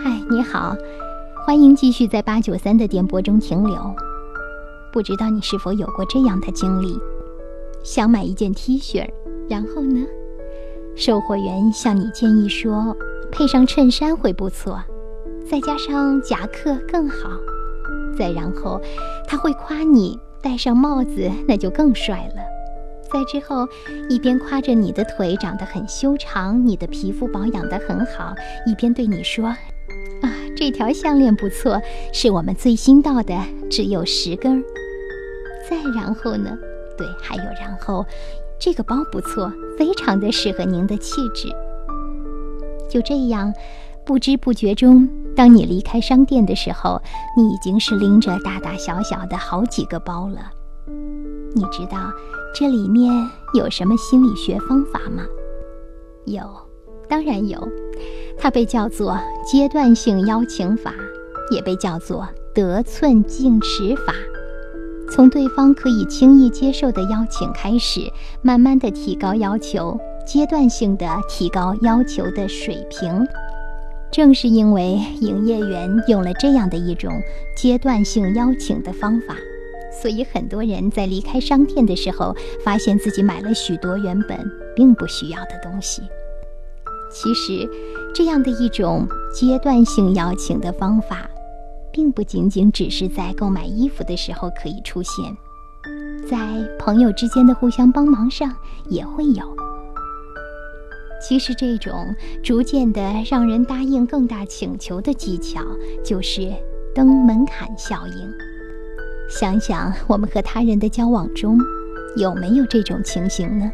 嗨，你好，欢迎继续在八九三的电波中停留。不知道你是否有过这样的经历：想买一件 T 恤，然后呢，售货员向你建议说，配上衬衫会不错，再加上夹克更好。再然后，他会夸你戴上帽子那就更帅了。再之后，一边夸着你的腿长得很修长，你的皮肤保养得很好，一边对你说：“，这条项链不错，是我们最新到的，只有十根。”再然后呢？对，还有然后，这个包不错，非常的适合您的气质。就这样，不知不觉中，当你离开商店的时候，你已经是拎着大大小小的好几个包了。你知道？这里面有什么心理学方法吗？有，当然有。它被叫做阶段性邀请法，也被叫做得寸进尺法。从对方可以轻易接受的邀请开始，慢慢的提高要求，阶段性的提高要求的水平。正是因为营业员用了这样的一种阶段性邀请的方法。所以，很多人在离开商店的时候，发现自己买了许多原本并不需要的东西。其实，这样的一种阶段性邀请的方法，并不仅仅只是在购买衣服的时候可以出现，在朋友之间的互相帮忙上也会有。其实，这种逐渐的让人答应更大请求的技巧，就是登门槛效应。想想我们和他人的交往中，有没有这种情形呢？